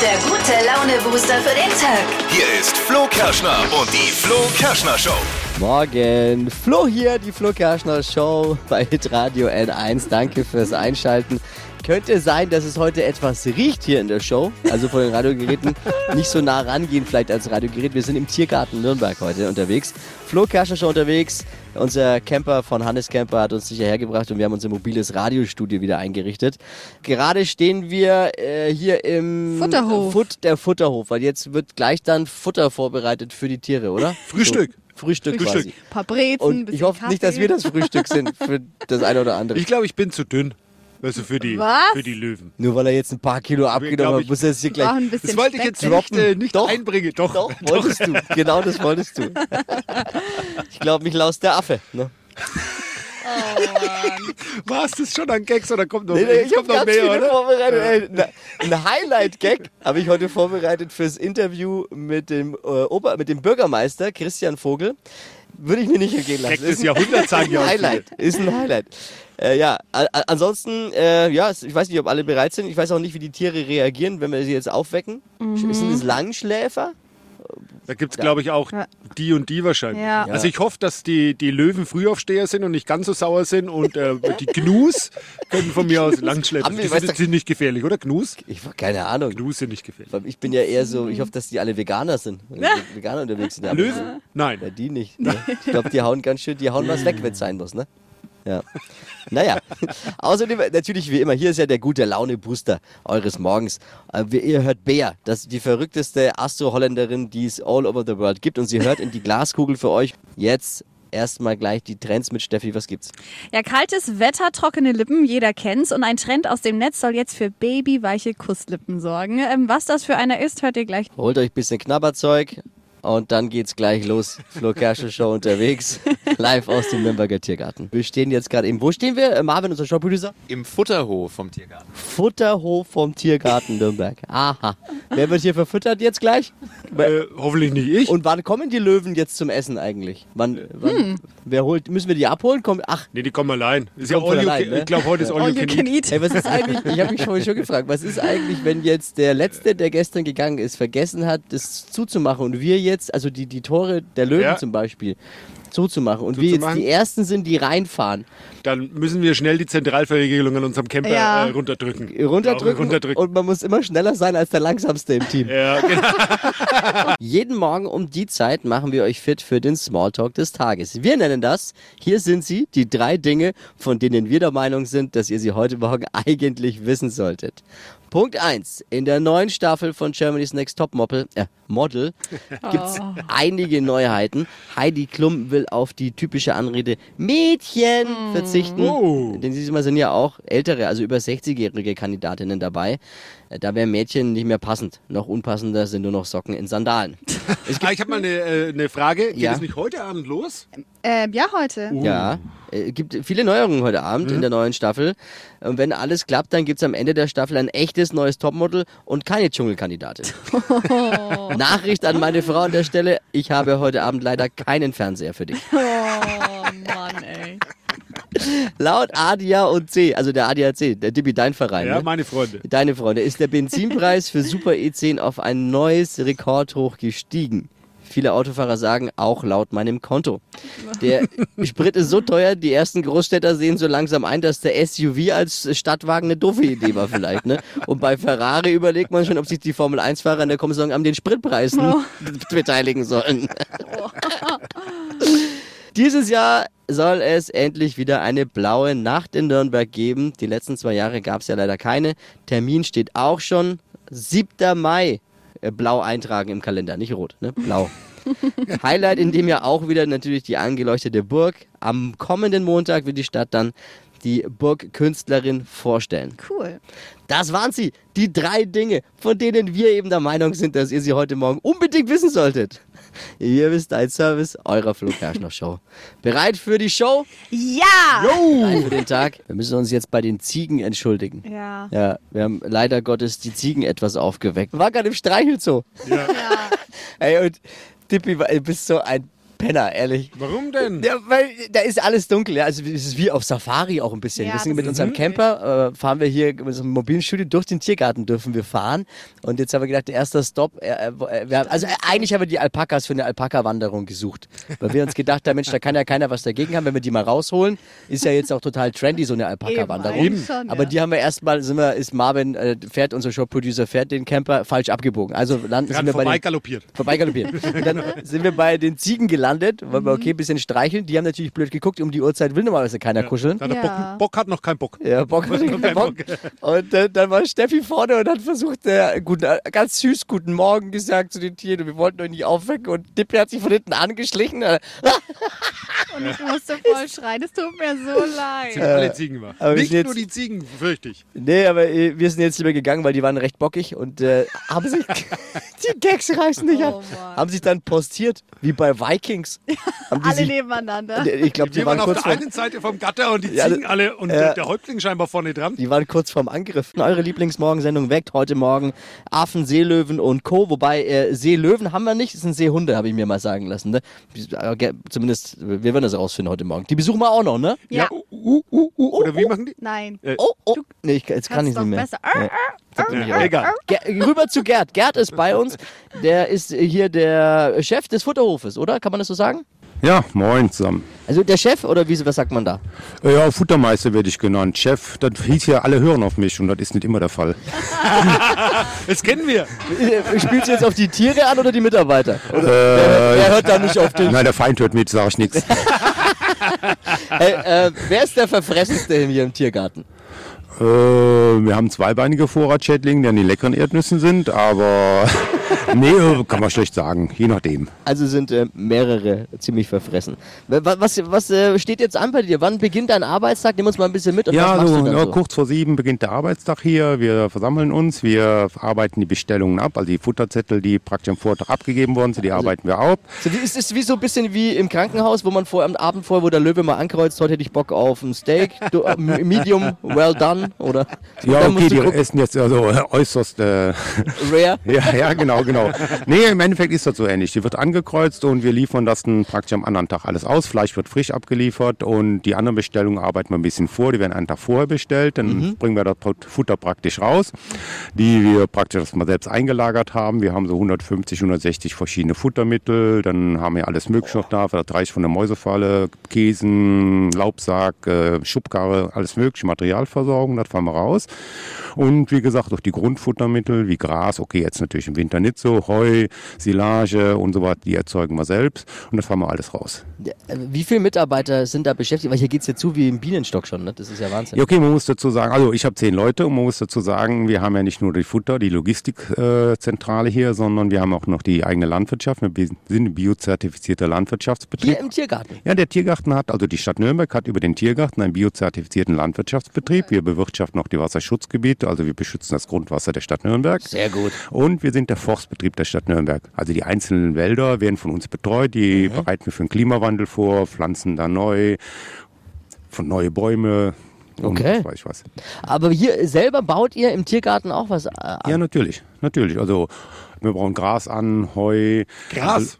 der gute Laune-Booster für den Tag. Hier ist Flo Kerschner und die Flo Kerschner Show. Morgen. Flo hier, die Flo Kerschner Show bei Hitradio N1. Danke fürs Einschalten. Könnte sein, dass es heute etwas riecht hier in der Show. Also von den Radiogeräten nicht so nah rangehen vielleicht als Radiogerät. Wir sind im Tiergarten Nürnberg heute unterwegs. Flo Kerschner Show unterwegs. Unser Camper von Hannes Camper hat uns sicher hergebracht und wir haben unser mobiles Radiostudio wieder eingerichtet. Gerade stehen wir äh, hier im Futterhof. Fut, der Futterhof, weil jetzt wird gleich dann Futter vorbereitet für die Tiere, oder? Frühstück. So, Frühstück, Frühstück. quasi. Ein paar Brezen, Und ich hoffe nicht, dass Kaffee. wir das Frühstück sind für das eine oder andere. Ich glaube, ich bin zu dünn. Also für die, Was? für die Löwen. Nur weil er jetzt ein paar Kilo abgenommen hat, muss er jetzt hier gleich ein Das wollte ich jetzt nicht, äh, nicht Doch. einbringen. Doch. Doch, wolltest du. Genau das wolltest du. Ich glaube, mich laust der Affe. Ne? War es das schon ein Gags oder kommt noch, Nee, nee, es ich habe kommt noch mehr, oder? vorbereitet. Ey, na- Ein Highlight-Gag habe ich heute vorbereitet fürs Interview mit dem, äh, Ober mit dem Bürgermeister Christian Vogel. Würde ich mir nicht entgehen lassen. Gag des Ist ein- Jahrhunderts, sagen ja ein auch Highlight. Ist ein Highlight. Äh, ja, ansonsten, äh, ja, ich weiß nicht, ob alle bereit sind. Ich weiß auch nicht, wie die Tiere reagieren, wenn wir sie jetzt aufwecken. Sind es Langschläfer? Da gibt es, glaube ich, auch Ja. die und die wahrscheinlich. Ja. Also ich hoffe, dass die, die Löwen Frühaufsteher sind und nicht ganz so sauer sind und äh, die Gnus können von mir aus wir- Die sind, sind nicht gefährlich, oder? Gnus? Ich habe keine Ahnung. Gnus sind nicht gefährlich. Ich bin ja eher so, ich hoffe, dass die alle Veganer sind. Wenn die Veganer unterwegs sind. Löwen? Nein. Ja, die nicht. Ne? Ich glaube, die hauen ganz schön, die hauen was weg, wenn es sein muss, ne? Ja. Naja, außerdem natürlich wie immer, hier ist ja der gute Laune-Booster eures Morgens. Äh, Ihr hört Bea, das ist die verrückteste Astro-Holländerin, die es all over the world gibt. Und sie hört in die Glaskugel für euch jetzt erstmal gleich die Trends mit Steffi. Was gibt's? Ja, kaltes Wetter, trockene Lippen, jeder kennt's. Und ein Trend aus dem Netz soll jetzt für babyweiche Kusslippen sorgen. Ähm, was das für einer ist, hört ihr gleich. Holt euch ein bisschen Knabberzeug und dann geht's gleich los. Flo Kerschel Show unterwegs, live aus dem Nürnberger Tiergarten. Wir stehen jetzt gerade eben, wo stehen wir? Äh, Marvin, unser Showproducer? Im Futterhof vom Tiergarten. Futterhof vom Tiergarten Nürnberg. Aha. Wer wird hier verfüttert jetzt gleich? Äh, hoffentlich nicht ich. Und wann kommen die Löwen jetzt zum Essen eigentlich? Wann, wann wer holt, müssen wir die abholen? Komm, ach, nee, die kommen allein. Ist ja all you allein, can- ne? Ich glaube, heute ist all, All you can eat. eat. ey, was ist eigentlich, ich habe mich vorhin schon gefragt, was ist eigentlich, wenn jetzt der Letzte, der gestern gegangen ist, vergessen hat, das zuzumachen und wir jetzt, also die, die Tore der Löwen Ja. zum Beispiel, zuzumachen und wir jetzt die Ersten sind, die reinfahren, Dann müssen wir schnell die Zentralverriegelung an unserem Camper Ja. äh, runterdrücken. runterdrücken, runterdrücken. und man muss immer schneller sein als der Langsamste im Team. Ja, genau. Jeden Morgen um die Zeit machen wir euch fit für den Smalltalk des Tages. Wir nennen das, hier sind sie, die drei Dinge, von denen wir der Meinung sind, dass ihr sie heute Morgen eigentlich wissen solltet. Punkt 1. In der neuen Staffel von Germany's Next Top Model, äh, Model gibt's einige Neuheiten. Heidi Klum will auf die typische Anrede Mädchen verzichten. Oh. Denn diesmal sind ja auch ältere, also über 60-jährige Kandidatinnen dabei. Äh, Da wäre Mädchen nicht mehr passend. Noch unpassender sind nur noch Socken in Sandalen. ah, ich habe mal eine, äh, eine Frage. Geht Ja. es nicht heute Abend los? Ähm, ja, heute. Ja, äh, gibt viele Neuerungen heute Abend in der neuen Staffel. Und wenn alles klappt, dann gibt's am Ende der Staffel ein echtes neues Topmodel und keine Dschungelkandidatin. Nachricht an meine Frau an der Stelle. Ich habe heute Abend leider keinen Fernseher für dich. Oh. Laut ADAC, also der ADAC, der Dibi, dein Verein. Ja, ne? meine Freunde. Deine Freunde, ist der Benzinpreis für Super E10 auf ein neues Rekordhoch gestiegen. Viele Autofahrer sagen, auch laut meinem Konto. Der Sprit ist so teuer, die ersten Großstädter sehen so langsam ein, dass der SUV als Stadtwagen eine doofe Idee war vielleicht. Ne? Und bei Ferrari überlegt man schon, ob sich die Formel-1-Fahrer in der Kommission an den Spritpreisen beteiligen sollen. Dieses Jahr soll es endlich wieder eine blaue Nacht in Nürnberg geben. Die letzten zwei Jahre gab es ja leider keine. Termin steht auch schon. 7. Mai. Äh, Blau eintragen im Kalender, nicht rot, ne? Blau. Highlight in dem Jahr auch wieder natürlich die angeleuchtete Burg. Am kommenden Montag wird die Stadt dann die Burgkünstlerin vorstellen. Cool. Das waren sie, die drei Dinge, von denen wir eben der Meinung sind, dass ihr sie heute Morgen unbedingt wissen solltet. Ihr wisst, ein Service eurer Flo Kerschner Show. Bereit für die Show? Ja! Bereit für den Tag? Wir müssen uns jetzt bei den Ziegen entschuldigen. Ja. Ja, wir haben leider Gottes die Ziegen etwas aufgeweckt. War gerade im Streichelzoo. Ja. Ey, und Tippi, du bist so ein Penner, ehrlich. Warum denn? Ja, weil da ist alles dunkel, ja. Also es ist wie auf Safari auch ein bisschen. Ja, wir sind mit unserem Camper, äh, fahren wir hier mit unserem mobilen Studio durch den Tiergarten dürfen wir fahren. Und jetzt haben wir gedacht, der erste Stopp, äh, äh, wir haben, also äh, eigentlich haben wir die Alpakas für eine Alpaka-Wanderung gesucht. Weil wir uns gedacht haben, Mensch, da kann ja keiner was dagegen haben, wenn wir die mal rausholen. Ist ja jetzt auch total trendy, so eine Alpaka-Wanderung. Aber die haben wir erstmal, sind wir, ist Marvin, äh, fährt unser Shop-Producer, fährt den Camper falsch abgebogen. Also landen hat wir bei den, vorbei galoppiert. vorbeigaloppiert. Und dann sind wir bei den Ziegen gelandet, weil wir okay, ein bisschen streicheln. Die haben natürlich blöd geguckt, um die Uhrzeit will normalerweise keiner kuscheln. Der Ja. Bock, Bock hat noch keinen Bock. Ja, Bock hat keinen Bock. Und äh, dann war Steffi vorne und hat versucht, äh, guten, äh, ganz süß guten Morgen gesagt zu den Tieren. Und wir wollten euch nicht aufwecken. Und Dippi hat sich von hinten angeschlichen. Äh, Und ich musste voll schreien. Es tut mir so Sind leid. alle Ziegen war. aber Nicht sind nur jetzt- die Ziegen, fürchte ich. nee, aber äh, wir sind jetzt lieber gegangen, weil die waren recht bockig und äh, haben sich. die Gags reißen nicht ab. Oh Mann. Haben sich dann postiert, wie bei Vikings. Die Alle sich, nebeneinander. ich glaube, die Wir waren waren auf kurz der vor, einen Seite vom Gatter und die Ja, Ziegen alle und äh, der Häuptling scheinbar vorne dran. Die waren kurz vorm Angriff. Eure Lieblingsmorgensendung weckt heute Morgen Affen, Seelöwen und Co. Wobei äh, Seelöwen haben wir nicht, es sind Seehunde, habe ich mir mal sagen lassen. Ne? Äh, Zumindest, äh, wir werden das rausfinden heute Morgen. Die besuchen wir auch noch, ne? Ja. Uh, uh, uh, uh, oder wie machen die? Nein. Oh, oh. Nee, ich, jetzt kann ich nicht mehr. besser. Ja. Äh, Ja, egal. Ger rüber zu Gerd. Gerd ist bei uns. Der ist hier der Chef des Futterhofes, oder? Kann man das so sagen? Ja, moin zusammen. Also der Chef oder wie, was sagt man da? Äh, Ja, Futtermeister werde ich genannt. Chef, das hieß ja, alle hören auf mich und das ist nicht immer der Fall. Das kennen wir. Äh, Spielst du jetzt auf die Tiere an oder die Mitarbeiter? Oder, Äh, wer hört da nicht auf den? Nein, der Feind hört mit, sage ich nichts. Hey, äh, wer ist der verfressenste hier im Tiergarten? Äh, wir haben zweibeinige Vorratschädlinge, die an die leckeren Erdnüssen sind, aber nee, kann man schlecht sagen, je nachdem. Also sind äh, mehrere ziemlich verfressen. Wa- Was, was äh, steht jetzt an bei dir? Wann beginnt dein Arbeitstag? Nimm uns mal ein bisschen mit. Und was Ja, so, ja, so? kurz vor sieben beginnt der Arbeitstag hier. Wir versammeln uns, wir arbeiten die Bestellungen ab, also die Futterzettel, die praktisch am Vortag abgegeben worden sind, die Also arbeiten wir ab. So, wie, ist es wie so ein bisschen wie im Krankenhaus, wo man vor am Abend vorher, wo der Löwe mal ankreuzt, heute hätte ich Bock auf ein Steak, du, äh, medium, well done oder Ja, okay, die gucken, essen jetzt also äußerst äh, rare. Ja, ja, genau, genau. Nee, im Endeffekt ist das so ähnlich. Die wird angekreuzt und wir liefern das dann praktisch am anderen Tag alles aus. Fleisch wird frisch abgeliefert und die anderen Bestellungen arbeiten wir ein bisschen vor. Die werden einen Tag vorher bestellt. Dann bringen wir das Futter praktisch raus, die wir praktisch das mal selbst eingelagert haben. Wir haben so 150, 160 verschiedene Futtermittel. Dann haben wir alles Mögliche noch da. Das reicht von der Mäusefalle, Käsen, Laubsack, äh, Schubkarre, alles mögliche, Materialversorgung. Das fahren wir raus. Und wie gesagt, auch die Grundfuttermittel wie Gras, okay, jetzt natürlich im Winter nicht so, Heu, Silage und so weiter, die erzeugen wir selbst und das fahren wir alles raus. Äh, Wie viele Mitarbeiter sind da beschäftigt? Weil hier geht es ja zu wie im Bienenstock schon, ne? Das ist ja Wahnsinn. Ja, okay, man muss dazu sagen, also ich habe zehn Leute und man muss dazu sagen, wir haben ja nicht nur die Futter, die Logistikzentrale äh, hier, sondern wir haben auch noch die eigene Landwirtschaft. Wir sind ein biozertifizierter Landwirtschaftsbetrieb. Hier im Tiergarten. Ja, der Tiergarten hat, also die Stadt Nürnberg hat über den Tiergarten einen biozertifizierten Landwirtschaftsbetrieb. Wir bewirtschaften auch die Wasserschutzgebiete, also wir beschützen das Grundwasser der Stadt Nürnberg. Sehr gut. Und wir sind der Forstbetrieb der Stadt Nürnberg. Also die einzelnen Wälder werden von uns betreut, die bereiten wir für den Klimawandel vor, pflanzen da neu, von neue Bäume. Okay. weiß ich was. Aber hier selber baut ihr im Tiergarten auch was äh, an? Ja, natürlich, natürlich. Also wir brauchen Gras an, Heu. Gras.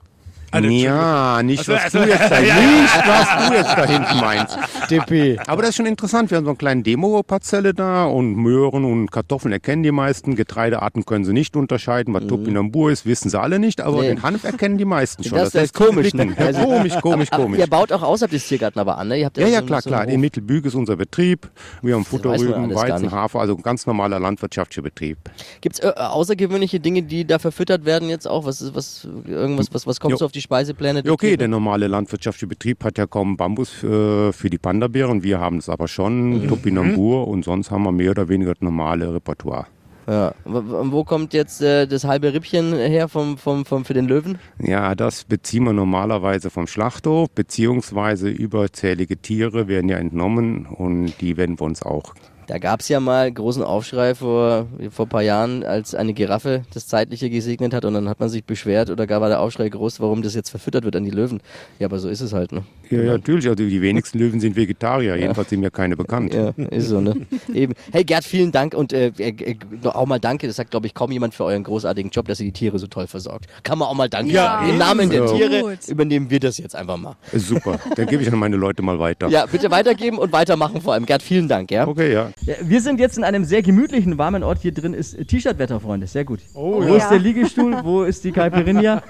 Ja, nicht Also, was also, du jetzt da, ja, nicht was du jetzt da hinten meinst. Dippi. Aber das ist schon interessant. Wir haben so eine kleine Demo-Parzelle da und Möhren und Kartoffeln erkennen die meisten. Getreidearten können sie nicht unterscheiden. Was Topinambur ist, wissen sie alle nicht. Aber Nee. den Hanf erkennen die meisten schon. Das, das ist heißt, komisch, ne? Ja, komisch, komisch, Aber komisch. Ihr baut auch außerhalb des Tiergarten aber an, ne? Ihr habt Ja, ja, so- klar, klar. Hof. In Mittelbüge ist unser Betrieb. Wir haben Futterrüben, Weizen. Hafer, also ein ganz normaler landwirtschaftlicher Betrieb. Gibt's äh, außergewöhnliche Dinge, die da verfüttert werden jetzt auch? Was ist was irgendwas was was kommt Jo. so auf die Speisepläne? der Ja, okay, der normale landwirtschaftliche Betrieb hat ja kaum Bambus äh, für die Panda-Bären. Wir haben es aber schon, Mhm. Topinambur und sonst haben wir mehr oder weniger das normale Repertoire. Ja. Wo kommt jetzt äh, das halbe Rippchen her vom, vom, vom, für den Löwen? Ja, das beziehen wir normalerweise vom Schlachthof, beziehungsweise überzählige Tiere werden ja entnommen und die werden wir uns auch. Da gab es ja mal großen Aufschrei vor, vor ein paar Jahren, als eine Giraffe das Zeitliche gesegnet hat und dann hat man sich beschwert oder gar war der Aufschrei groß, warum das jetzt verfüttert wird an die Löwen. Ja, aber so ist es halt. Ne? Ja, ja, natürlich. Also die wenigsten Löwen sind Vegetarier. Jedenfalls sind mir keine bekannt. Ja, ist so, ne? Eben. Hey Gerd, vielen Dank und äh, äh, auch mal danke. Das sagt, glaube ich, kaum jemand für euren großartigen Job, dass ihr die Tiere so toll versorgt. Kann man auch mal danke Ja, sagen. Im Namen der. Tiere Gut. übernehmen wir das jetzt einfach mal. Super. Dann gebe ich an meine Leute mal weiter. Ja, bitte weitergeben und weitermachen vor allem. Gerd, vielen Dank, ja? Okay, ja. Ja, wir sind jetzt in einem sehr gemütlichen, warmen Ort. Hier drin ist T-Shirt-Wetter, Freunde. Sehr gut. Oh, Wo ja. ist der Liegestuhl? Wo ist die Caipirinha?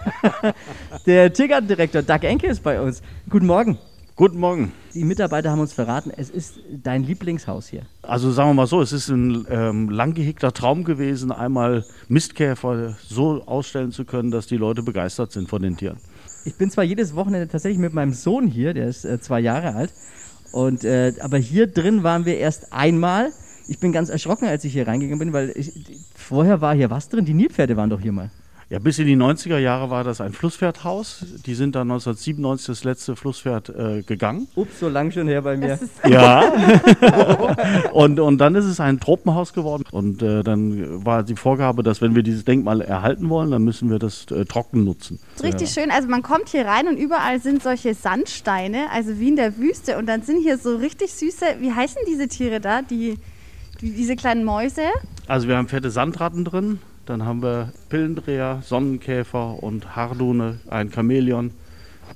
der Tiergartendirektor Doug Enke ist bei uns. Guten Morgen. Guten Morgen. Die Mitarbeiter haben uns verraten, es ist dein Lieblingshaus hier. Also sagen wir mal so, es ist ein ähm, lang gehegter Traum gewesen, einmal Mistkäfer so ausstellen zu können, dass die Leute begeistert sind von den Tieren. Ich bin zwar jedes Wochenende tatsächlich mit meinem Sohn hier, der ist äh, zwei Jahre alt. Und, äh, aber hier drin waren wir erst einmal. Ich bin ganz erschrocken, als ich hier reingegangen bin, weil ich, vorher war hier was drin. Die Nilpferde waren doch hier mal. Ja, bis in die 90er Jahre war das ein Flusspferdhaus. Die sind dann 1997 das letzte Flusspferd äh, gegangen. Ups, so lang schon her bei mir. Ja. und, und dann ist es ein Tropenhaus geworden. Und äh, dann war die Vorgabe, dass wenn wir dieses Denkmal erhalten wollen, dann müssen wir das äh, trocken nutzen. ist richtig schön. Also man kommt hier rein und überall sind solche Sandsteine, also wie in der Wüste. Und dann sind hier so richtig süße, wie heißen diese Tiere da? Die, die diese kleinen Mäuse? Also wir haben fette Sandratten drin, dann haben wir Pillendreher, Sonnenkäfer und Hardune, ein Chamäleon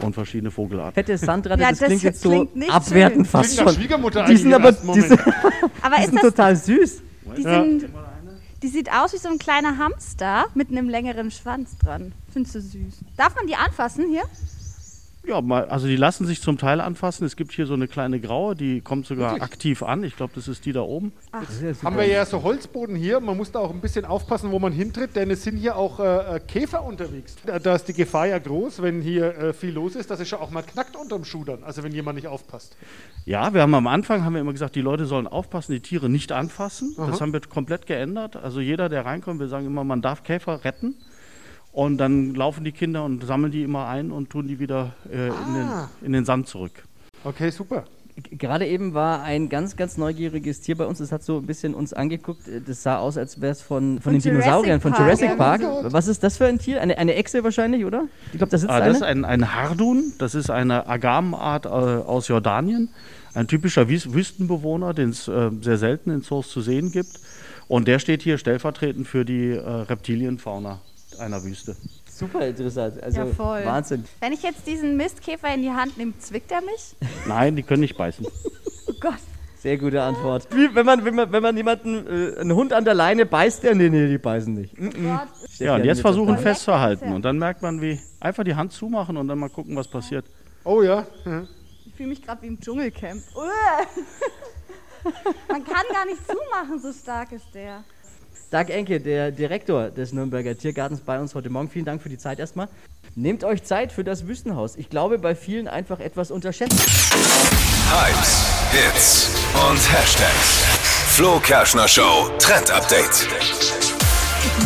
und verschiedene Vogelarten. Fette Sandratte, Ja, das, das klingt jetzt so abwertend schön. fast schon. Schwiegermutter Die sind aber die sind. Aber die ist sind das, total süß. die, sind, die sieht aus wie so ein kleiner Hamster mit einem längeren Schwanz dran. Findest du süß? Darf man die anfassen hier? Ja, mal, also die lassen sich zum Teil anfassen. Es gibt hier so eine kleine graue, die kommt sogar Wirklich? aktiv an. Ich glaube, das ist die da oben. Haben wir ja so Holzboden hier. Man muss da auch ein bisschen aufpassen, wo man hintritt, denn es sind hier auch äh, äh, Käfer unterwegs. Da, da ist die Gefahr ja groß, wenn hier äh, viel los ist, dass es schon auch mal knackt unterm Schuh dann. Also wenn jemand nicht aufpasst. Ja, wir haben am Anfang haben wir immer gesagt, die Leute sollen aufpassen, die Tiere nicht anfassen. Das haben wir komplett geändert. Also jeder, der reinkommt, wir sagen immer, man darf Käfer retten. Und dann laufen die Kinder und sammeln die immer ein und tun die wieder äh, in, den, in den Sand zurück. Okay, super. Gerade eben war ein ganz, ganz neugieriges Tier bei uns. Das hat so ein bisschen uns angeguckt. Das sah aus, als wäre es von, von, Von den Dinosauriern, von Jurassic Jurassic Park. Park. Was ist das für ein Tier? Eine, eine Echse wahrscheinlich, oder? Ich glaube, Ah, das ist eine. ein, ein Hardun, das ist eine Agamenart äh, aus Jordanien. Ein typischer Wüs- Wüstenbewohner, den es äh, sehr selten in Zoos zu sehen gibt. Und der steht hier stellvertretend für die äh, Reptilienfauna einer Wüste. Super interessant. Also Ja, voll. Wahnsinn. Wenn ich jetzt diesen Mistkäfer in die Hand nehme, zwickt er mich? Nein, die können nicht beißen. Oh Gott. Sehr gute Antwort. Wie, wenn man, wenn man, wenn man jemanden, äh, einen Hund an der Leine beißt, der, nee, nee, die beißen nicht. Mm -mm. Ja, und jetzt versuchen festzuhalten. Und dann merkt man, wie einfach die Hand zumachen und dann mal gucken, was passiert. Oh ja. Mhm. Ich fühle mich gerade wie im Dschungelcamp. Uah. Man kann gar nicht zumachen, so stark ist der. Doug Enke, der Direktor des Nürnberger Tiergartens, bei uns heute Morgen. Vielen Dank für die Zeit erstmal. Nehmt euch Zeit für das Wüstenhaus. Ich glaube, bei vielen einfach etwas unterschätzt. Hypes, Hits und Hashtags. Flo Kerschner Show Trend Update.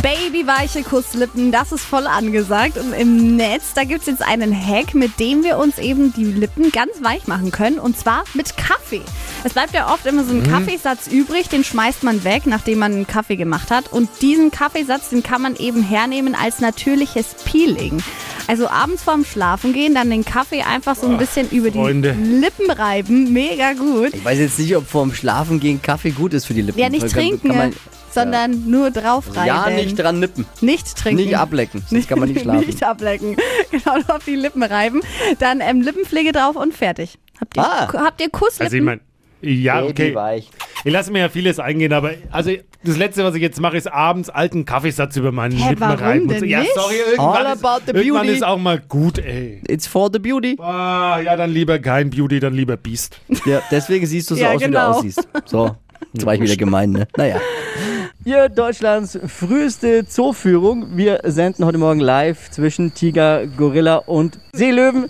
Babyweiche Kusslippen, das ist voll angesagt. Und im Netz, da gibt es jetzt einen Hack, mit dem wir uns eben die Lippen ganz weich machen können. Und zwar mit Kaffee. Es bleibt ja oft immer so ein Kaffeesatz übrig, den schmeißt man weg, nachdem man einen Kaffee gemacht hat. Und diesen Kaffeesatz, den kann man eben hernehmen als natürliches Peeling. Also abends vorm Schlafen gehen, dann den Kaffee einfach so ein bisschen über Freunde. die Lippen reiben. Mega gut. Ich weiß jetzt nicht, ob vorm Schlafen gehen Kaffee gut ist für die Lippen. Ja, nicht Kann- trinken, Kann man, sondern nur drauf reiben. ja, nicht dran nippen. Nicht trinken. Nicht ablecken, sonst kann man nicht schlafen. nicht ablecken. Genau, nur auf die Lippen reiben. Dann ähm, Lippenpflege drauf und fertig. Habt ihr, Ah. Habt ihr Kusslippen? Also ich meine, ja, okay. Babyweich. Ich lasse mir ja vieles eingehen, aber also das Letzte, was ich jetzt mache, ist abends alten Kaffeesatz über meinen Hä, Lippen warum reiben. und denn so. Ja, nicht? sorry, irgendwann, All ist, about the irgendwann beauty. ist auch mal gut, ey. It's for the beauty. Ah, ja, dann lieber kein Beauty, dann lieber Beast. Ja, deswegen siehst du so Ja, aus, wie du genau. aussiehst. So, jetzt war ich wieder gemein, ne? Naja. Ihr Deutschlands früheste Zooführung. Wir senden heute Morgen live zwischen Tiger, Gorilla und Seelöwen.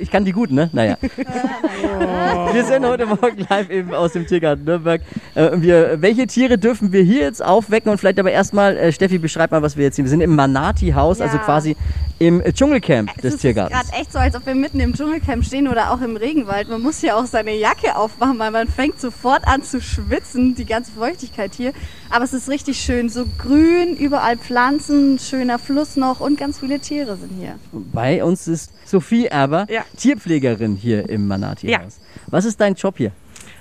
Ich kann die gut, ne? Naja. Wir senden heute Morgen live eben aus dem Tiergarten Nürnberg. Äh, wir, welche Tiere dürfen wir hier jetzt aufwecken? Und vielleicht aber erstmal, äh, Steffi, beschreib mal, was wir jetzt sehen. Wir sind im Manati-Haus, also quasi im Dschungelcamp des es Tiergartens. ist gerade echt so, als ob wir mitten im Dschungelcamp stehen oder auch im Regenwald. Man muss hier auch seine Jacke aufmachen, weil man fängt sofort an zu schwitzen, die ganze Feuchtigkeit hier. Aber es ist richtig schön, so grün, überall Pflanzen, schöner Fluss noch und ganz viele Tiere sind hier. Bei uns ist Sophie Erber, Ja. Tierpflegerin hier im Manati-Haus. Was ist dein Job hier?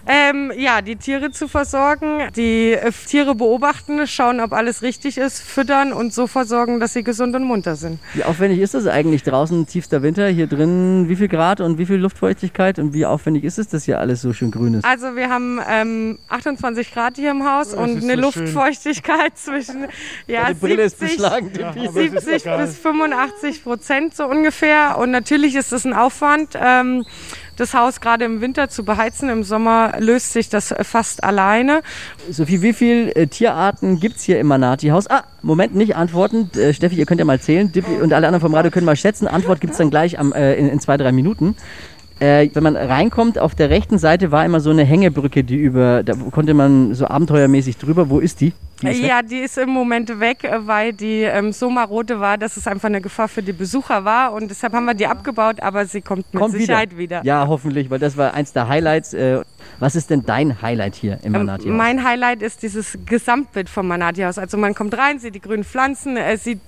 Ähm, ja, die Tiere zu versorgen, die äh, Tiere beobachten, schauen, ob alles richtig ist, füttern und so versorgen, dass sie gesund und munter sind. Wie aufwendig ist das eigentlich draußen, tiefster Winter, hier drin, wie viel Grad und wie viel Luftfeuchtigkeit und wie aufwendig ist es, dass hier alles so schön grün ist? Also wir haben ähm, 28 Grad hier im Haus und ist eine so schön. Luftfeuchtigkeit zwischen ja, ist 70, beschlagen. Ja, aber es ist 70 egal. bis 85 Prozent so ungefähr. Und natürlich ist es ein Aufwand, ähm, das Haus gerade im Winter zu beheizen. Im Sommer löst sich das fast alleine. Sophie, wie viele äh, Tierarten gibt es hier im Manati-Haus? Ah, Moment, nicht antworten. Äh, Steffi, ihr könnt ja mal zählen. Dippi und alle anderen vom Radio können mal schätzen. Antwort gibt es dann gleich am, äh, in, in zwei, drei Minuten. Äh, wenn man reinkommt, auf der rechten Seite war immer so eine Hängebrücke, die über, da konnte man so abenteuermäßig drüber. Wo ist die? Die. Ja, die ist im Moment weg, äh, weil die ähm, so marode war, dass es einfach eine Gefahr für die Besucher war. Und deshalb haben wir die abgebaut, aber sie kommt mit Kommt Sicherheit wieder. Ja, hoffentlich, weil das war eins der Highlights. Äh, was ist denn dein Highlight hier im Ähm, Manati-Haus? Mein Highlight ist dieses Gesamtbild vom Manati-Haus. Also man kommt rein, sieht die grünen Pflanzen, äh, sieht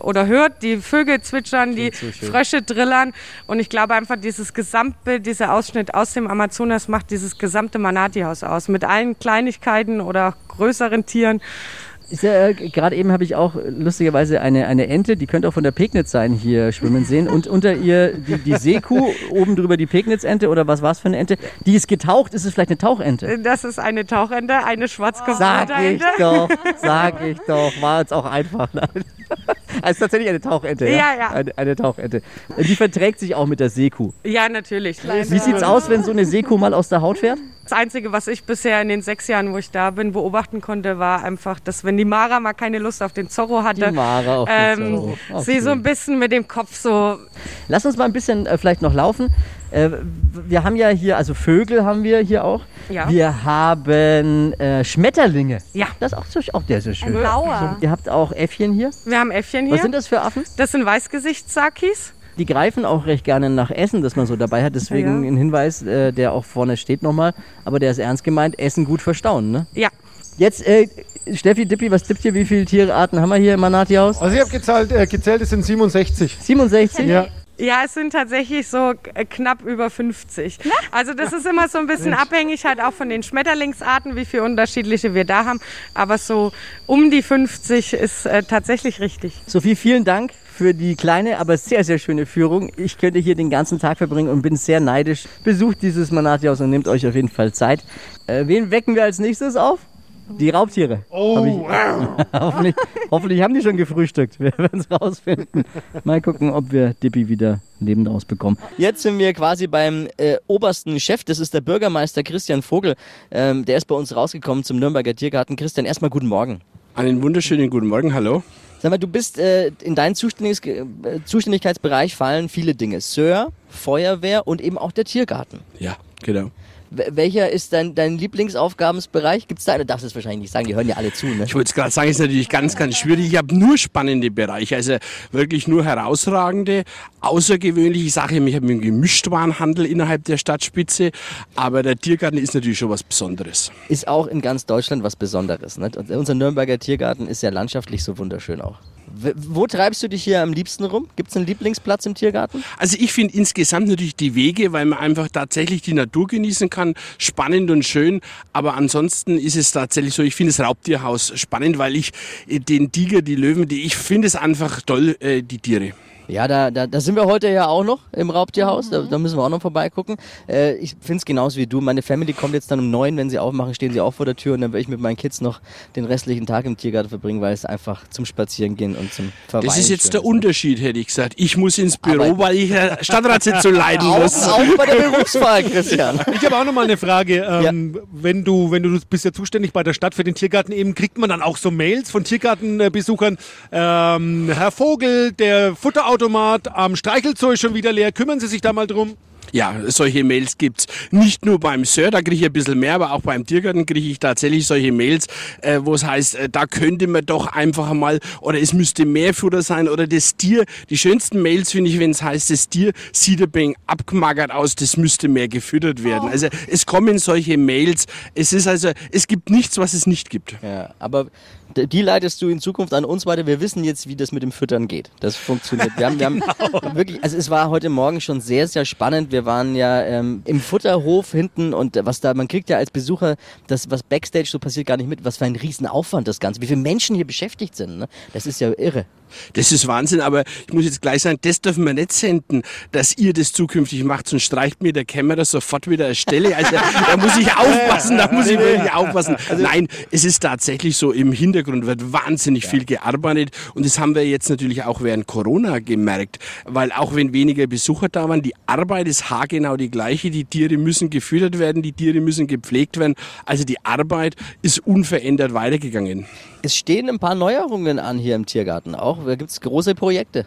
oder hört die Vögel zwitschern, die. Frösche drillern. Und ich glaube einfach, dieses Gesamtbild, dieser Ausschnitt aus dem Amazonas macht dieses gesamte Manati-Haus aus. Mit allen Kleinigkeiten oder größeren Tieren. Ist ja, äh, Gerade eben habe ich auch lustigerweise eine, eine Ente, die könnte auch von der Pegnitz sein, hier schwimmen sehen. Und unter ihr die, die Seekuh, oben drüber die Pegnitz-Ente oder was war es für eine Ente? Die ist getaucht, ist es vielleicht eine Tauchente? Das ist eine Tauchente, eine Sag ich Schwarzkopfente. doch, sag ich doch, war jetzt auch einfach. Nein. Also tatsächlich eine Tauchente, ja? Ja, ja. Eine, eine Tauchente. Die verträgt sich auch mit der Seekuh. Ja, natürlich. Wie sieht's aus, wenn so eine Seekuh mal aus der Haut fährt? Das Einzige, was ich bisher in den sechs Jahren, wo ich da bin, beobachten konnte, war einfach, dass wenn die Mara mal keine Lust auf den Zorro hatte, ähm, Zorro. Ach, sie so ein bisschen mit dem Kopf so Lass uns mal ein bisschen äh, vielleicht noch laufen. Äh, wir haben ja hier, also Vögel haben wir hier auch. Ja. Wir haben äh, Schmetterlinge. Ja. Das ist auch, so, auch der ist so schön. Blauer. Ihr habt auch Äffchen hier. Wir haben Äffchen hier. Was sind das für Affen? Das sind Weißgesichtssakis. Die greifen auch recht gerne nach Essen, das man so dabei hat. Deswegen Ja. ein Hinweis, äh, der auch vorne steht nochmal. Aber der ist ernst gemeint. Essen gut verstauen, ne? Ja. Jetzt, äh, Steffi Dippi, was tippt ihr? Wie viele Tierarten haben wir hier im Manati-Haus? Also ich habe gezählt, äh, gezählt, es sind 67. 67? Ja. Ja, es sind tatsächlich so äh, knapp über 50. Also das ist immer so ein bisschen abhängig halt auch von den Schmetterlingsarten, wie viele unterschiedliche wir da haben. Aber so um die 50 ist äh, tatsächlich richtig. Sophie, vielen Dank für die kleine, aber sehr, sehr schöne Führung. Ich könnte hier den ganzen Tag verbringen und bin sehr neidisch. Besucht dieses Manati-Haus und nehmt euch auf jeden Fall Zeit. Äh, wen wecken wir als nächstes auf? Die Raubtiere. Oh, hoffentlich, hoffentlich haben die schon gefrühstückt. Wir werden es rausfinden. Mal gucken, ob wir Dippi wieder lebend rausbekommen. Jetzt sind wir quasi beim äh, obersten Chef. Das ist der Bürgermeister Christian Vogel. Ähm, der ist bei uns rausgekommen zum Nürnberger Tiergarten. Christian, erstmal guten Morgen. Einen wunderschönen guten Morgen, hallo. Sag mal, du bist äh, in deinen Zuständiges äh, Zuständigkeitsbereich fallen viele Dinge. Sör, Feuerwehr und eben auch der Tiergarten. Ja, genau. Welcher ist dein, dein Lieblingsaufgabensbereich? Gibt es da einen? Du darfst es wahrscheinlich nicht sagen, die hören ja alle zu. Ne? Ich wollte es gerade sagen, ist natürlich ganz, ganz schwierig. Ich habe nur spannende Bereiche, also wirklich nur herausragende, außergewöhnliche Sachen. Ich habe einen Gemischtwarenhandel innerhalb der Stadtspitze, aber der Tiergarten ist natürlich schon was Besonderes. Ist auch in ganz Deutschland was Besonderes. Ne? Unser Nürnberger Tiergarten ist ja landschaftlich so wunderschön auch. Wo treibst du dich hier am liebsten rum? Gibt es einen Lieblingsplatz im Tiergarten? Also ich finde insgesamt natürlich die Wege, weil man einfach tatsächlich die Natur genießen kann, spannend und schön. Aber ansonsten ist es tatsächlich so, ich finde das Raubtierhaus spannend, weil ich äh, den Tiger, die Löwen, die, ich finde es einfach toll, äh, die Tiere. Ja, da, da, da sind wir heute ja auch noch im Raubtierhaus. Da, da müssen wir auch noch vorbeigucken. Äh, ich finde es genauso wie du. Meine Family kommt jetzt dann um neun, wenn sie aufmachen, stehen sie auch vor der Tür und dann werde ich mit meinen Kids noch den restlichen Tag im Tiergarten verbringen, weil es einfach zum Spazierengehen und zum Verweilen Das ist jetzt der Unterschied, hätte ich gesagt. Ich muss ins Büro, Aber- weil ich äh, Stadtratssitzung leiten Auch, muss. auch bei der Berufswahl, Christian. Ich habe auch noch mal eine Frage. Ähm, Wenn du, wenn du bist ja zuständig bei der Stadt für den Tiergarten eben, kriegt man dann auch so Mails von Tiergartenbesuchern. Ähm, Herr Vogel, der Futterautomat am Streichelzoo ist schon wieder leer. Kümmern Sie sich da mal drum? Ja, solche Mails gibt's nicht nur beim Sir, da kriege ich ein bisschen mehr, aber auch beim Tiergarten kriege ich tatsächlich solche Mails, äh, wo es heißt, äh, da könnte man doch einfach mal, oder es müsste mehr Futter sein, oder das Tier, die schönsten Mails finde ich, wenn es heißt, das Tier sieht ein wenig abgemagert aus, das müsste mehr gefüttert werden. Also es kommen solche Mails, es ist also, es gibt nichts, was es nicht gibt. Ja, aber die leitest du in Zukunft an uns weiter. Wir wissen jetzt, wie das mit dem Füttern geht. Das funktioniert. Wir haben, wir haben wirklich, also es war heute Morgen schon sehr, sehr spannend. Wir waren ja ähm, im Futterhof hinten und was da, man kriegt ja als Besucher das, was Backstage so passiert, gar nicht mit. Was für ein Riesenaufwand das Ganze. Wie viele Menschen hier beschäftigt sind. Ne? Das ist ja irre. Das ist Wahnsinn, aber ich muss jetzt gleich sagen, das dürfen wir nicht senden, dass ihr das zukünftig macht, sonst streicht mir der Kamera sofort wieder eine Stelle. Also da muss ich aufpassen, da muss ich wirklich aufpassen. Nein, es ist tatsächlich so, im Hintergrund wird wahnsinnig viel gearbeitet und das haben wir jetzt natürlich auch während Corona gemerkt, weil auch wenn weniger Besucher da waren, die Arbeit ist haargenau die gleiche, die Tiere müssen gefüttert werden, die Tiere müssen gepflegt werden, also die Arbeit ist unverändert weitergegangen. Es stehen ein paar Neuerungen an hier im Tiergarten auch. Da gibt es große Projekte.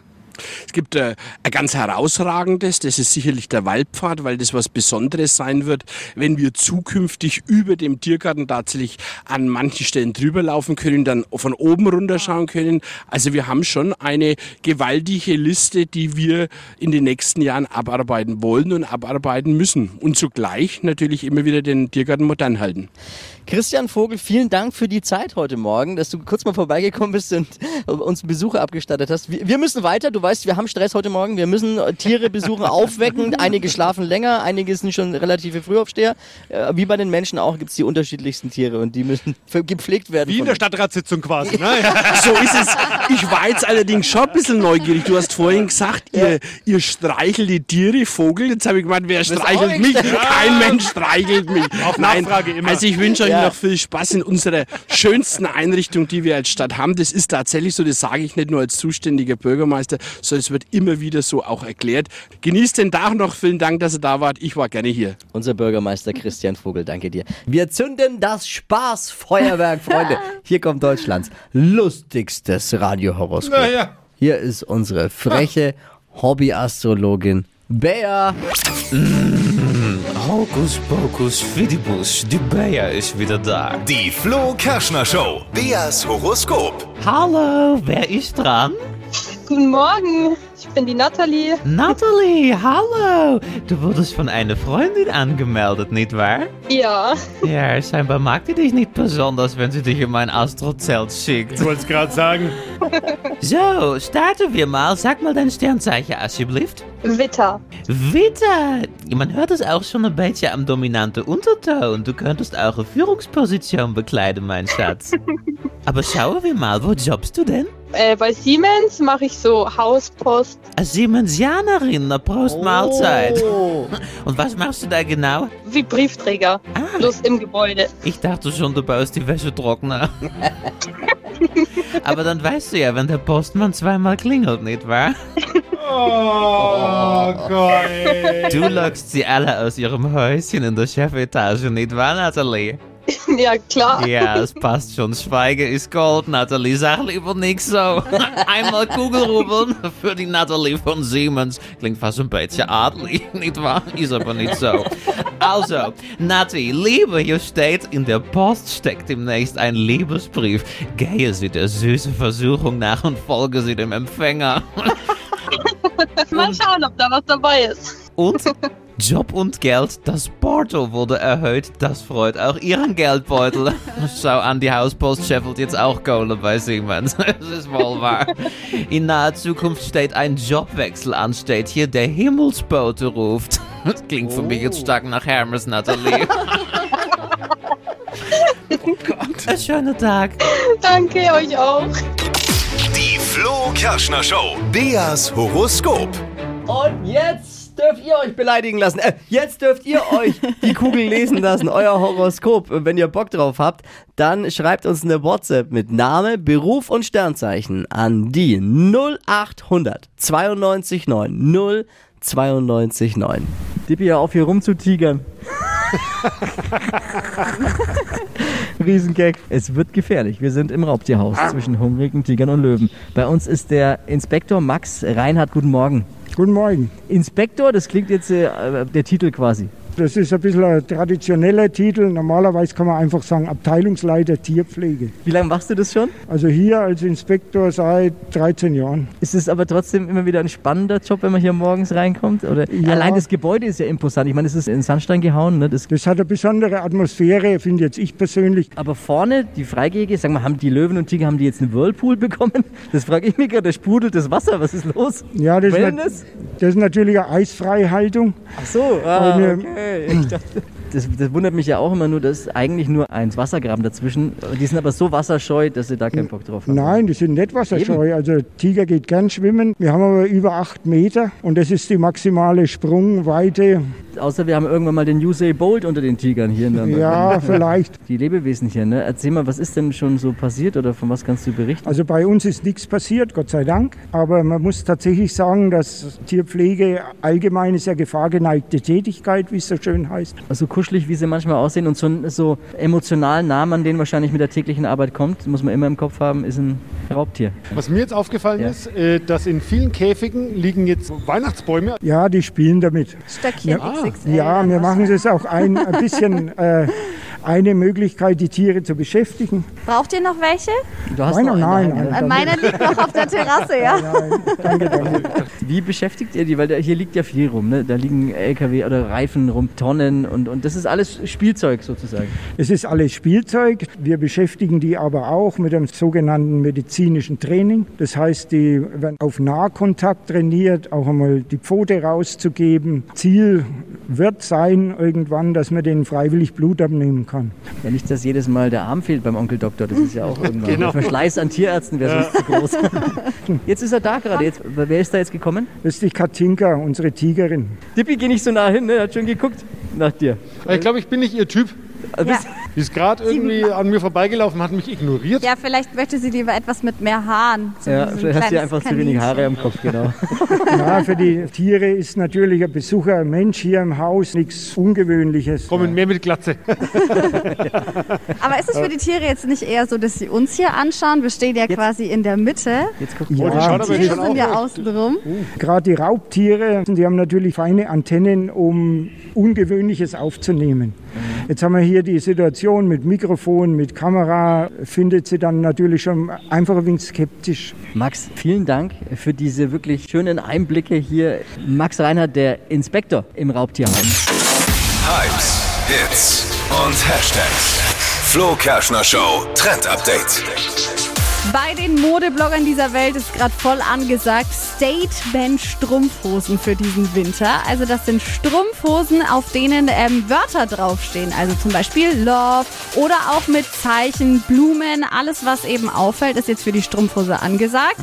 Es gibt äh, ein ganz herausragendes, das ist sicherlich der Waldpfad, weil das was Besonderes sein wird, wenn wir zukünftig über dem Tiergarten tatsächlich an manchen Stellen drüber laufen können, dann von oben runter schauen können. Also wir haben schon eine gewaltige Liste, die wir in den nächsten Jahren abarbeiten wollen und abarbeiten müssen. Und zugleich natürlich immer wieder den Tiergarten modern halten. Christian Vogel, vielen Dank für die Zeit heute Morgen, dass du kurz mal vorbeigekommen bist und uns Besuche abgestattet hast. Wir wir müssen weiter, du weißt, wir haben Stress heute Morgen. Wir müssen Tiere besuchen, aufwecken. Einige schlafen länger, einige sind schon relative Frühaufsteher. Äh, Wie bei den Menschen auch gibt es die unterschiedlichsten Tiere und die müssen gepflegt werden. Wie in der. Stadtratssitzung quasi. Ne? So ist es. Ich war jetzt allerdings schon ein bisschen neugierig. Du hast vorhin gesagt, ihr, ihr streichelt die Tiere, Vogel. Jetzt habe ich gemeint, wer streichelt mich? Kein Mensch streichelt mich. Auf Nein, Nachfrage immer. also ich wünsche euch Ja. noch viel Spaß in unserer schönsten Einrichtung, die wir als Stadt haben. Das ist tatsächlich so, das sage ich nicht nur als zuständiger Bürgermeister, sondern es wird immer wieder so auch erklärt. Genießt den Tag noch. Vielen Dank, dass ihr da wart. Ich war gerne hier. Unser Bürgermeister Christian Vogel, danke dir. Wir zünden das Spaßfeuerwerk, Freunde. Hier kommt Deutschlands lustigstes Radiohoroskop. Naja. Hier ist unsere freche Hobbyastrologin Bea. Hokus pokus fidibus, die Bea ist wieder da. Die Flo Kerschner Show. Beas Horoskop. Hallo, wer ist dran? Guten Morgen, ich bin die Nathalie. Natalie, hallo. Du wurdest von einer Freundin angemeldet, nicht wahr? Ja, Ja, scheinbar mag die dich nicht besonders, wenn sie dich in mein Astrozelt schickt. Ich wollte es gerade sagen. So, starten wir mal. Sag mal dein Sternzeichen, alsjeblieft. Witter. Witter! Man hört es auch schon ein bisschen am dominanten Unterton. Du könntest auch eine Führungsposition bekleiden, mein Schatz. Aber schauen wir mal, wo jobbst du denn? Äh, bei Siemens mache ich so Hauspost, Als Siemensianerin, na Prost Mahlzeit. Oh. Und was machst du da genau? wie Briefträger, bloß im Gebäude. Ich dachte schon, du baust die Wäschetrockner. Aber dann weißt du ja, wenn der Postmann zweimal klingelt, nicht wahr? Oh Gott. Du lockst sie alle aus ihrem Häuschen in der Chefetage, nicht wahr, Nathalie? ja, klar. Ja, es passt schon. Schweige ist Gold, Nathalie. Sag lieber nix so. Einmal Kugelrubbeln für die Nathalie von Siemens. Klingt fast ein bisschen adelig, nicht wahr? Ist aber nicht so. Also, Nati, Liebe, hier steht, in der Post steckt demnächst ein Liebesbrief. Gehe Sie der süßen Versuchung nach und folge Sie dem Empfänger. Mal schauen, ob da was dabei ist. Und Job und Geld, das Porto wurde erhöht. Das freut auch Ihren Geldbeutel. Schau an, die Hauspost scheffelt jetzt auch Kohle bei Siemens. Das ist wohl wahr. In naher Zukunft steht ein Jobwechsel an, steht hier, der Himmelsbote ruft. Das klingt für mich jetzt stark nach Hermes, Nathalie. oh Gott. Ein schöner Tag. Danke, euch auch. Die Flo Kerschner Show. Beas Horoskop. Und jetzt dürft ihr euch beleidigen lassen. Äh, jetzt dürft ihr euch die Kugel lesen lassen, euer Horoskop. Und wenn ihr Bock drauf habt, dann schreibt uns eine WhatsApp mit Name, Beruf und Sternzeichen an die 0800 92 9 0 92 9. Dippi, hör auf hier rumzutigern. Riesengag. Es wird gefährlich. Wir sind im Raubtierhaus zwischen hungrigen Tigern und Löwen. Bei uns ist der Inspektor Max Reinhardt. Guten Morgen. Guten Morgen. Inspektor, das klingt jetzt äh, der Titel quasi. Das ist ein bisschen ein traditioneller Titel. Normalerweise kann man einfach sagen Abteilungsleiter Tierpflege. Wie lange machst du das schon? Also hier als Inspektor seit 13 Jahren. Ist es aber trotzdem immer wieder ein spannender Job, wenn man hier morgens reinkommt? Oder Ja. allein das Gebäude ist ja imposant. Ich meine, es ist in Sandstein gehauen. Ne? Das, Das hat eine besondere Atmosphäre, finde jetzt ich persönlich. aber vorne, die Freigehege, sag mal, haben die Löwen und Tiger, haben die jetzt einen Whirlpool bekommen? Das frage ich mich gerade. Da sprudelt das Wasser. Was ist los? Ja, das ist, Wellness? das ist natürlich eine Eisfreihaltung. Ach so, ah, Weil wir- okay. Ich dachte, das, das wundert mich ja auch immer nur, dass eigentlich nur ein Wassergraben dazwischen. Die sind aber so wasserscheu, dass sie da keinen Bock drauf haben. Nein, die sind nicht wasserscheu. Also Tiger geht gern schwimmen. Wir haben aber über acht Meter und das ist die maximale Sprungweite. Außer wir haben irgendwann mal den Usain Bolt unter den Tigern hier in der Ja, vielleicht. Die Lebewesen hier, ne? Erzähl mal, was ist denn schon so passiert oder von was kannst du berichten? Also bei uns ist nichts passiert, Gott sei Dank. Aber man muss tatsächlich sagen, dass Tierpflege allgemein ist ja gefahrgeneigte Tätigkeit, wie es so schön heißt. Also kuschelig, wie sie manchmal aussehen und so, ein- so emotional nah man denen wahrscheinlich mit der täglichen Arbeit kommt, muss man immer im Kopf haben, ist ein Raubtier. Was mir jetzt aufgefallen Ja. ist, äh, dass in vielen Käfigen liegen jetzt Weihnachtsbäume. Ja, die spielen damit. Stöckchen Ja, XXL. ja wir machen es auch ein, ein bisschen äh, eine Möglichkeit, die Tiere zu beschäftigen. Braucht ihr noch welche? Du hast Nein, noch nein, einen nein, daheim, Äh, meiner liegt noch auf der Terrasse, ja. Danke, danke. Wie beschäftigt ihr die? Weil da, hier liegt ja viel rum, ne? Da liegen LKW oder Reifen rum, Tonnen und, und das ist alles Spielzeug sozusagen. Es ist alles Spielzeug. Wir beschäftigen die aber auch mit einem sogenannten medizinischen Training. Das heißt, die werden auf Nahkontakt trainiert, auch einmal die Pfote rauszugeben. Ziel wird sein irgendwann, dass man denen freiwillig Blut abnehmen kann. Ja, nicht, dass jedes Mal der Arm fehlt beim Onkel Doktor, das ist ja auch irgendwann. Genau. Der Verschleiß an Tierärzten wäre sonst zu groß. Jetzt ist er da gerade. Jetzt, wer ist da jetzt gekommen? Das ist die Katinka, unsere Tigerin. Dippi, geh nicht so nah hin, ne? Er hat schon geguckt nach dir. Ich glaube, ich bin nicht ihr Typ. Ja. Die ist gerade irgendwie an mir vorbeigelaufen, hat mich ignoriert. Ja, vielleicht möchte sie lieber etwas mit mehr Haaren. So Ja, so vielleicht hast du ja kleines einfach zu wenig. Haare am Kopf, genau. Ja, für die Tiere ist natürlich ein Besucher, ein Mensch hier im Haus nichts Ungewöhnliches. Kommen mehr mit Glatze. Aber ist es für die Tiere jetzt nicht eher so, dass sie uns hier anschauen? Wir stehen ja quasi in der Mitte. Jetzt guck Ja, Oh, die jetzt Tiere sind ja außen rum. Gerade die Raubtiere, die haben natürlich feine Antennen, um Ungewöhnliches aufzunehmen. Jetzt haben wir hier die Situation mit Mikrofon, mit Kamera, findet sie dann natürlich schon einfach ein wenig skeptisch. Max, vielen Dank für diese wirklich schönen Einblicke hier. Max Reinhardt, der Inspektor im Raubtierhaus. Hypes, Hits und Hashtags. Flo Kerschner Show Trend Update. Bei den Modebloggern dieser Welt ist gerade voll angesagt Statement Strumpfhosen für diesen Winter. Also das sind Strumpfhosen, auf denen ähm, Wörter draufstehen. Also zum Beispiel Love oder auch mit Zeichen, Blumen. Alles, was eben auffällt, ist jetzt für die Strumpfhose angesagt.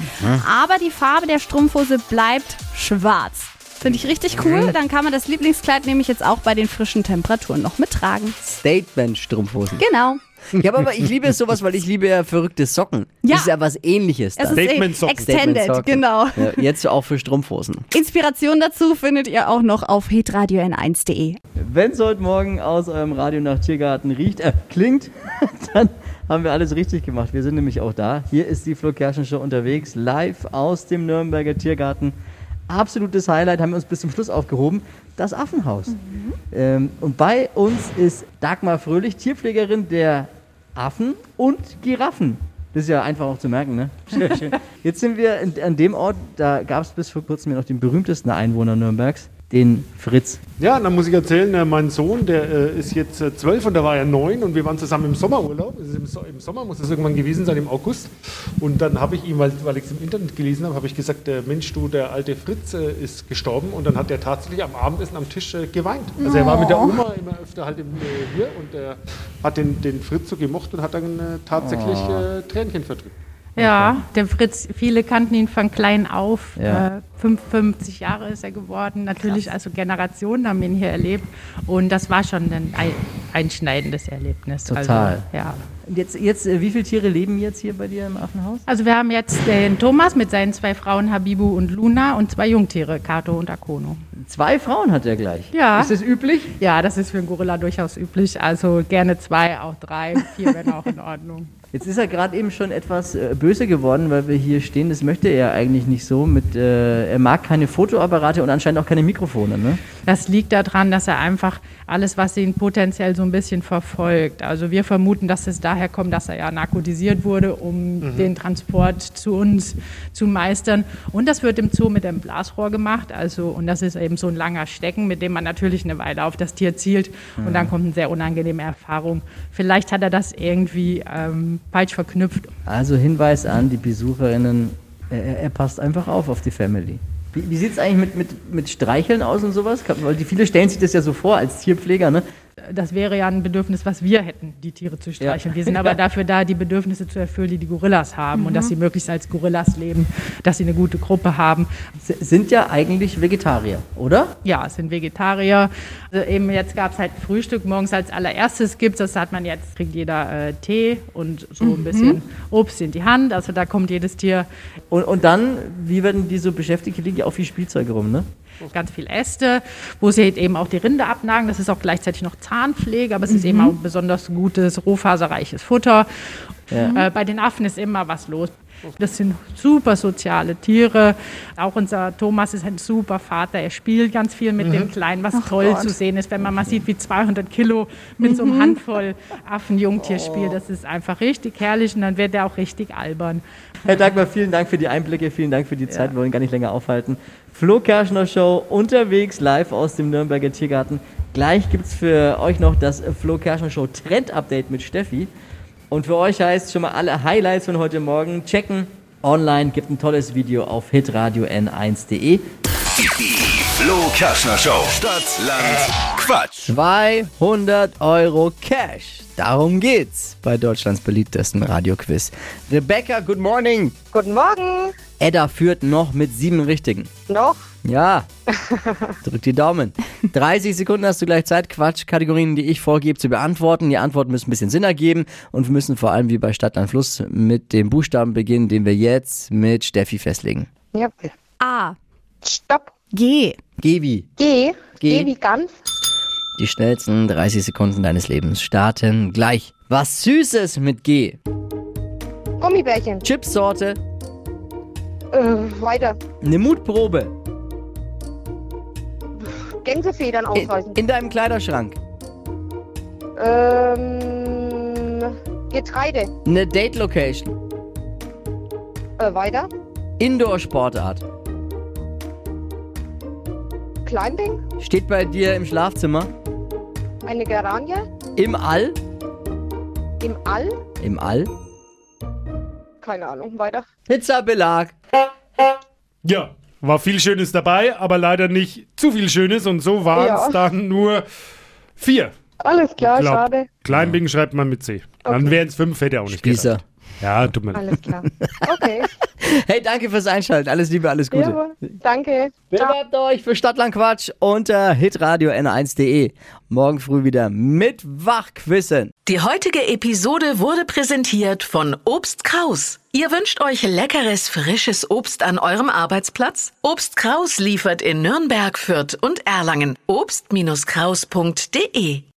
Aber die Farbe der Strumpfhose bleibt schwarz. Finde ich richtig cool. Dann kann man das Lieblingskleid nämlich jetzt auch bei den frischen Temperaturen noch mittragen. Statement-Strumpfhosen. Genau. Ja, aber ich liebe sowas, weil ich liebe ja verrückte Socken. Ja. Das ist ja was ähnliches. Es dann. ist Statement-Socken. extended, Statement-Socken. genau. Ja, jetzt auch für Strumpfhosen. Inspiration dazu findet ihr auch noch auf hitradio n1.de. Wenn es heute Morgen aus eurem Radio nach Tiergarten riecht, äh, klingt, dann haben wir alles richtig gemacht. Wir sind nämlich auch da. Hier ist die Flo Kerschen Show unterwegs, live aus dem Nürnberger Tiergarten. Absolutes Highlight, haben wir uns bis zum Schluss aufgehoben, das Affenhaus. Ähm, und bei uns ist Dagmar Fröhlich, Tierpflegerin der Affen und Giraffen. Das ist ja einfach auch zu merken, ne? Schön, schön. Jetzt sind wir in, an dem Ort, da gab es bis vor kurzem ja noch den berühmtesten Einwohner Nürnbergs, den Fritz. Ja, dann muss ich erzählen, äh, mein Sohn, der äh, ist jetzt äh, zwölf und da war er neun und wir waren zusammen im Sommerurlaub. Im, so Im Sommer muss es irgendwann gewesen sein, im August. Und dann habe ich ihm, weil, weil ich es im Internet gelesen habe, habe ich gesagt, Mensch, du, der alte Fritz ist gestorben. Und dann hat er tatsächlich am Abendessen am Tisch geweint. Also er war mit der Oma immer öfter halt hier und er hat den, den Fritz so gemocht und hat dann tatsächlich äh, Tränchen verdrückt. Ja, der Fritz, viele kannten ihn von klein auf. Ja. Äh, 55 Jahre ist er geworden. Natürlich, also Generationen haben ihn hier erlebt. Und das war schon ein ei- einschneidendes Erlebnis. Total. Also, ja. Jetzt, jetzt, äh, wie viele Tiere leben jetzt hier bei dir im Affenhaus? Also wir haben jetzt den Thomas mit seinen zwei Frauen Habibu und Luna und zwei Jungtiere, Kato und Akono. Zwei Frauen hat er gleich. Ja. Ist das üblich? Ja, das ist für einen Gorilla durchaus üblich. Also gerne zwei, auch drei, vier wären auch in Ordnung. Jetzt ist er gerade eben schon etwas äh, böse geworden, weil wir hier stehen. Das möchte er eigentlich nicht so mit äh, er mag keine Fotoapparate und anscheinend auch keine Mikrofone. Ne? Das liegt daran, dass er einfach alles, was ihn potenziell so ein bisschen verfolgt. Also wir vermuten, dass es daher kommt, dass er ja narkotisiert wurde, um Mhm. den Transport zu uns zu meistern. Und das wird im Zoo mit dem Blasrohr gemacht. Also, und das ist eben so ein langer Stecken, mit dem man natürlich eine Weile auf das Tier zielt. Und dann Mhm. kommt eine sehr unangenehme Erfahrung. Vielleicht hat er das irgendwie ähm, falsch verknüpft. Also Hinweis an die Besucherinnen, er, er passt einfach auf auf die Family. Wie, wie sieht es eigentlich mit, mit, mit Streicheln aus und sowas? Weil die viele stellen sich das ja so vor als Tierpfleger, ne? Das wäre ja ein Bedürfnis, was wir hätten, die Tiere zu streicheln. Wir sind aber dafür da, die Bedürfnisse zu erfüllen, die die Gorillas haben und dass sie möglichst als Gorillas leben, dass sie eine gute Gruppe haben. S- Sind ja eigentlich Vegetarier, oder? Ja, es sind Vegetarier. Also eben jetzt gab es halt ein Frühstück morgens als allererstes gibt Das hat man jetzt, kriegt jeder äh, Tee und so ein Mhm. bisschen Obst in die Hand. Also da kommt jedes Tier. Und, und dann, wie werden die so beschäftigt? Hier liegen ja auch viel Spielzeug rum, ne? Ganz viel Äste, wo sie eben auch die Rinde abnagen. Das ist auch gleichzeitig noch Zahnpflege, aber es ist Mhm. eben auch besonders gutes, rohfaserreiches Futter. Ja. Äh, bei den Affen ist immer was los. Das sind super soziale Tiere. Auch unser Thomas ist ein super Vater. Er spielt ganz viel mit Mhm. dem Kleinen, was Ach toll Gott. zu sehen ist, wenn man mal sieht, wie 200 Kilo mit so einem Mhm. Handvoll Affenjungtier spielt. Das ist einfach richtig herrlich und dann wird er auch richtig albern. Herr Dagmar, vielen Dank für die Einblicke, vielen Dank für die Zeit. Wir wollen gar nicht länger aufhalten. Flo Kerschner Show unterwegs live aus dem Nürnberger Tiergarten. Gleich gibt es für euch noch das Flo Kerschner Show Trend Update mit Steffi. Und für euch heißt schon mal alle Highlights von heute Morgen checken. Online gibt ein tolles Video auf hitradio n1.de. Die Flo Kerschner Show. Stadt, Land, Quatsch. 200 Euro Cash. Darum geht's bei Deutschlands beliebtesten Radioquiz. Rebecca, good morning. Guten Morgen. Edda führt noch mit sieben Richtigen. Noch? Ja. Drück die Daumen. 30 Sekunden hast du gleich Zeit, Quatschkategorien, die ich vorgebe, zu beantworten. Die Antworten müssen ein bisschen Sinn ergeben und wir müssen vor allem wie bei Stadt, Land, Fluss mit dem Buchstaben beginnen, den wir jetzt mit Steffi festlegen. Ja. A. Stopp. G. Geh wie? G. G. G wie ganz. Die schnellsten 30 Sekunden deines Lebens starten gleich. Was Süßes mit G. Gummibärchen. Chipsorte. Äh, weiter. Eine Mutprobe. Gänsefedern In, ausreißen. in deinem Kleiderschrank. Ähm, Getreide. Eine Date-Location. Äh, weiter. Indoor-Sportart. Climbing. Steht bei dir im Schlafzimmer. Eine Geranie. Im All. Im All. Im All. Keine Ahnung. Weiter. Pizzabelag. Ja, war viel Schönes dabei, aber leider nicht zu viel Schönes und so waren es Ja. dann nur vier. Alles klar, Glaub, schade. Kleinbing schreibt man mit C. Dann wären es fünf, hätte er auch nicht Spießer. gedacht. Ja, tut mir leid. Alles klar. Okay. Hey, danke fürs Einschalten. Alles Liebe, alles Gute. Jawohl. Danke. Bewerbt euch für Stadtlandquatsch unter hitradio n1.de. Morgen früh wieder mit Wachquissen. Die heutige Episode wurde präsentiert von Obst Kraus. Ihr wünscht euch leckeres, frisches Obst an eurem Arbeitsplatz? Obst Kraus liefert in Nürnberg, Fürth und Erlangen. Obst-Kraus.de